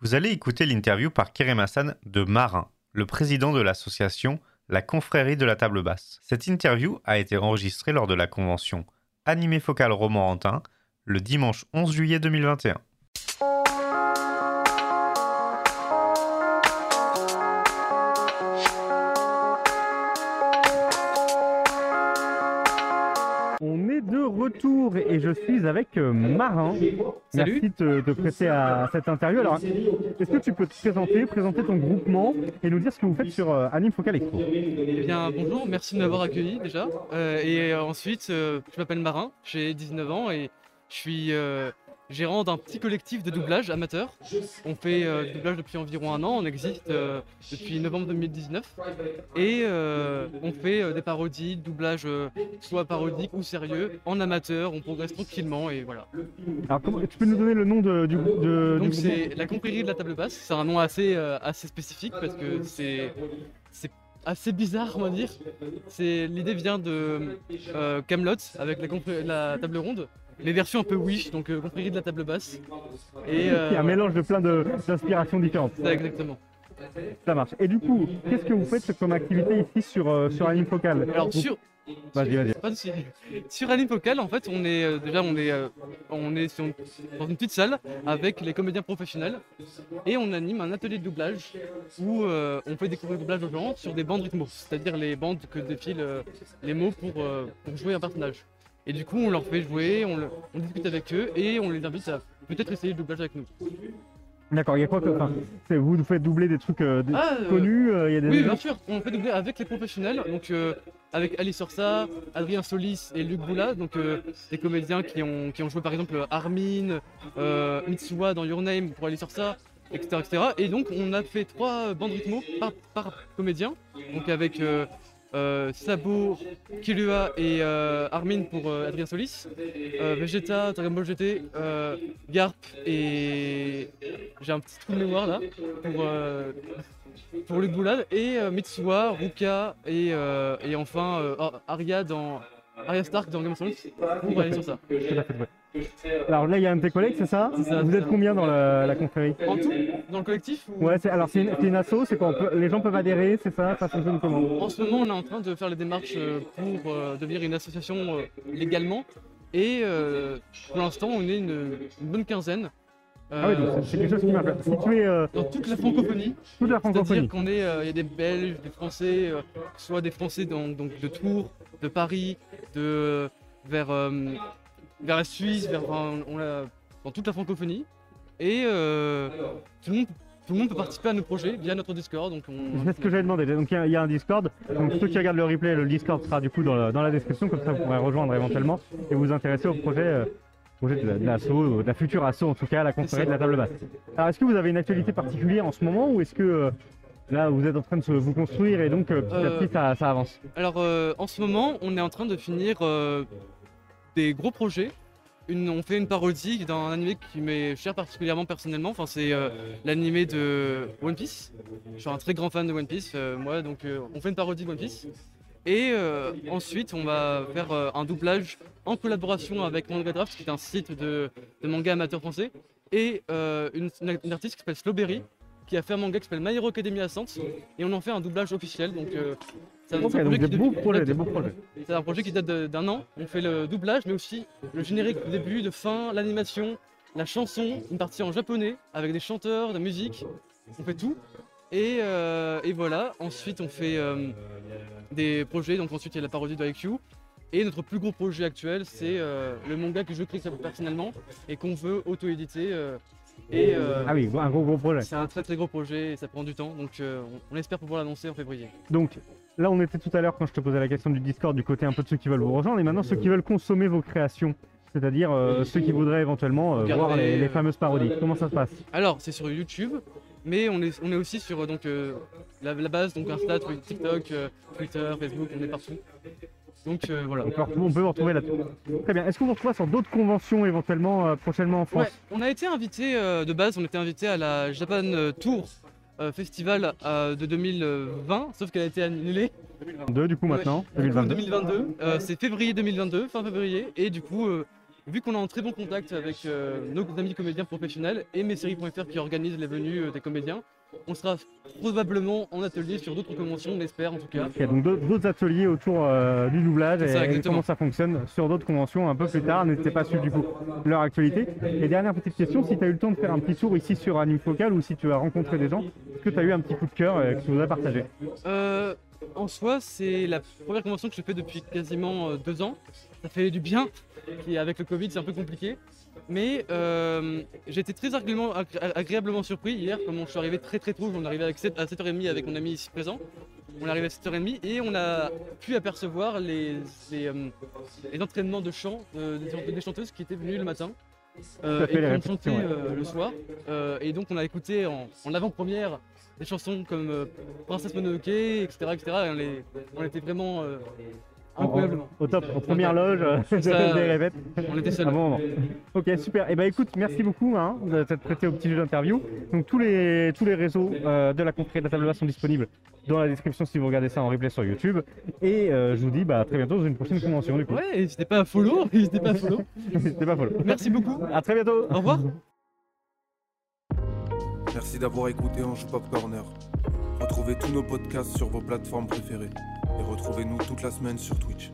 Vous allez écouter l'interview par Kerem de Marin, le président de l'association La Confrérie de la Table Basse. Cette interview a été enregistrée lors de la convention Animé Focal Romorantin le dimanche 11 juillet 2021. Retour et je suis avec euh, Marin. Salut. Merci de te prêter à cette interview. Alors, est-ce que tu peux te présenter, présenter ton groupement et nous dire ce que vous faites sur euh, Anime Focal Expo Eh bien, bonjour, merci de m'avoir accueilli déjà. Euh, et ensuite, euh, je m'appelle Marin, j'ai 19 ans et je suis euh, gérant d'un petit collectif de doublage amateur. On fait euh, du doublage depuis environ un an, on existe euh, depuis novembre 2019. Et euh, on fait des parodies, doublage soit parodique ou sérieux, en amateur, on progresse tranquillement et voilà. Alors, comment- tu peux nous donner le nom de- du, grou- de, Donc c'est la confrérie de la table basse, c'est un nom assez, assez spécifique parce que c'est assez bizarre on va dire. C'est L'idée vient de euh, Camelot avec la table ronde, les versions un peu Wish, donc euh, confrérie de la table basse. Et Il y a un euh, mélange de plein de- d'inspirations différentes. ça, exactement. Ça marche. Et du coup, qu'est-ce que vous faites comme activité ici sur, euh, sur Anime Focal Alors Vous- sur, Vas-y, vas-y. Pas de souci. Sur Anime Focal, en fait, on est euh, déjà on est, euh, on est sur- dans une petite salle avec les comédiens professionnels et on anime un atelier de doublage où euh, on fait découvrir le doublage aux gens sur des bandes rythmos, c'est-à-dire les bandes que défilent euh, les mots pour, euh, pour jouer un personnage. Et du coup, on leur fait jouer, on, le- on discute avec eux et on les invite à peut-être essayer le doublage avec nous. D'accord, il y a quoi que. Enfin, vous nous faites doubler des trucs euh, des- Ah, euh, connus, euh, il y a des. Oui, bien sûr, on fait doubler avec les professionnels, donc euh, avec Alice Orsa, Adrien Solis et Luc Boula, donc des comédiens qui ont, qui ont joué par exemple Armin, Mitsuha dans Your Name pour Alice Orsa, etc., etc. Et donc on a fait trois bandes rythmos par, par comédien, donc avec Sabo, Kilua et euh, Armin pour euh, Adrien Solis, euh, Vegeta, Dragon Ball GT, euh, Garp et j'ai un petit trou de mémoire là pour euh, pour Luc Boulade et euh, Mitsuha, Ruka et, euh, et enfin euh, Ar- Arya dans Arya Stark dans Game of Thrones pour aller sur ça. Tout à fait, ouais. Alors là, il y a un de tes collègues, c'est ça Vous êtes ça. combien dans la, la confrérie En tout, dans le collectif ou- Ouais, c'est- alors c'est une, c'est une asso, c'est quoi on peut- Les gens peuvent adhérer, c'est ça Ça fonctionne comment En ce moment, on est en train de faire les démarches euh, pour euh, devenir une association euh, légalement et euh, pour l'instant, on est une, une bonne quinzaine. Ah oui, donc euh, c'est- c'est quelque chose qui. Situé euh, dans toute la francophonie, toute la c'est-à-dire qu'on est, euh, il y a des Belges, des Français, soit des Français donc de Tours, de Paris, de vers vers la Suisse, vers on dans toute la francophonie, et tout le monde tout le monde peut participer à nos projets via notre Discord. Donc on, C'est ce que j'avais demandé. Donc il y, a- il y a un Discord. Donc ceux qui regardent le replay, le Discord sera du coup dans la, dans la description, comme ça vous pourrez rejoindre éventuellement et vous intéresser au projet, projet de la- de l'asso, euh, de la future asso en tout cas, la confrérie de la table basse. Alors est-ce que vous avez une actualité particulière en ce moment ou est-ce que euh, là vous êtes en train de se- vous construire et donc euh, petit à petit ça, ça avance? Alors euh, en ce moment, on est en train de finir euh, des gros projets. Une- on fait une parodie d'un animé qui m'est cher particulièrement personnellement. Enfin, c'est euh, l'animé de One Piece. Je suis un très grand fan de One Piece, moi. Donc, on fait une parodie de One Piece. Et euh, ensuite, on va faire euh, un doublage en collaboration avec Manga Draft, qui est un site de, de manga amateur français, et euh, une, une artiste qui s'appelle Slowberry, qui a fait un manga qui s'appelle My Hero Academia Ascent, et on en fait un doublage officiel. Donc, c'est un- projet un projet qui date de- d'un an. On fait le doublage, mais aussi le générique du début, de fin, l'animation, la chanson, une partie en japonais avec des chanteurs, de musique. On fait tout. Et, euh, et voilà. Ensuite, on fait euh, des projets. Donc ensuite, il y a la parodie de IQ. Et notre plus gros projet actuel, c'est euh, le manga que je crée personnellement et qu'on veut auto-éditer. et Ah oui, un gros gros projet. c'est un très très gros projet et ça prend du temps. Donc on, espère pouvoir l'annoncer en février. Donc là, on était tout à l'heure quand je te posais la question du Discord du côté un peu de ceux qui veulent vous rejoindre et maintenant ceux qui veulent consommer vos créations, c'est-à-dire ceux qui voudraient éventuellement voir les, les fameuses parodies. Comment ça se passe? Alors, c'est sur YouTube, mais on est, on est aussi sur euh, donc, euh, la, la base, donc Insta, TikTok, euh, Twitter, Facebook, on est partout. Donc euh, voilà. on peut, on peut vous retrouver là-dessus. Très bien. Est-ce qu'on vous retrouve sur d'autres conventions éventuellement euh, prochainement en France? Ouais, on a été invité euh, de base, on était invité à la Japan Tour festival de 2020, sauf qu'elle a été annulée. 2022 du coup maintenant, Ouais, 2022. 2022. Euh, c'est février 2022, fin février. Et du coup, vu qu'on est en très bon contact avec euh, nos amis comédiens professionnels et Messeries.fr qui organise les venues euh, des comédiens, on sera probablement en atelier sur d'autres conventions, on l'espère en tout cas. Ok, donc d'autres ateliers autour euh, du doublage et, comment ça fonctionne sur d'autres conventions un peu plus tard. N'hésitez pas à suivre du coup leur actualité. Et dernière petite question, si tu as eu le temps de faire un petit tour ici sur Anime Focal ou si tu as rencontré des gens, est-ce que tu as eu un petit coup de cœur euh, que tu nous as partagé Euh, en soi, c'est la première convention que je fais depuis quasiment deux ans. Ça fait du bien, qui avec le Covid c'est un peu compliqué. Mais euh, j'ai été très agréablement, agré- agréablement surpris hier, comme je suis arrivé très très tôt, on est arrivé avec 7 à 7h30 avec mon ami ici présent. On est arrivé à 7h30 et on a pu apercevoir les, les, euh, les entraînements de chant euh, des, chanteuses qui étaient venues le matin. euh, et ont répétitions, chanté ouais. euh, le soir. Euh, et donc on a écouté en, en avant-première des chansons comme euh, Princesse Mononoke, etc. etc. et on, les- on était vraiment euh, En- incroyablement. Au top, en première loge, je Ça. On était seuls. Bon moment. Ok, super. Et bah écoute, merci beaucoup hein, de t'être prêté au petit jeu d'interview. Donc tous les, tous les réseaux euh, de la confrérie de la table basse sont disponibles dans la description si vous regardez ça en replay sur YouTube. Et euh, je vous dis bah, à très bientôt dans une prochaine convention du coup. Ouais, n'hésitez pas à follow, n'hésitez pas à follow. C'était pas follow. Merci beaucoup. À très bientôt. Au revoir. Merci d'avoir écouté Ange Pop Corner. Retrouvez tous nos podcasts sur vos plateformes préférées. Et retrouvez-nous toute la semaine sur Twitch.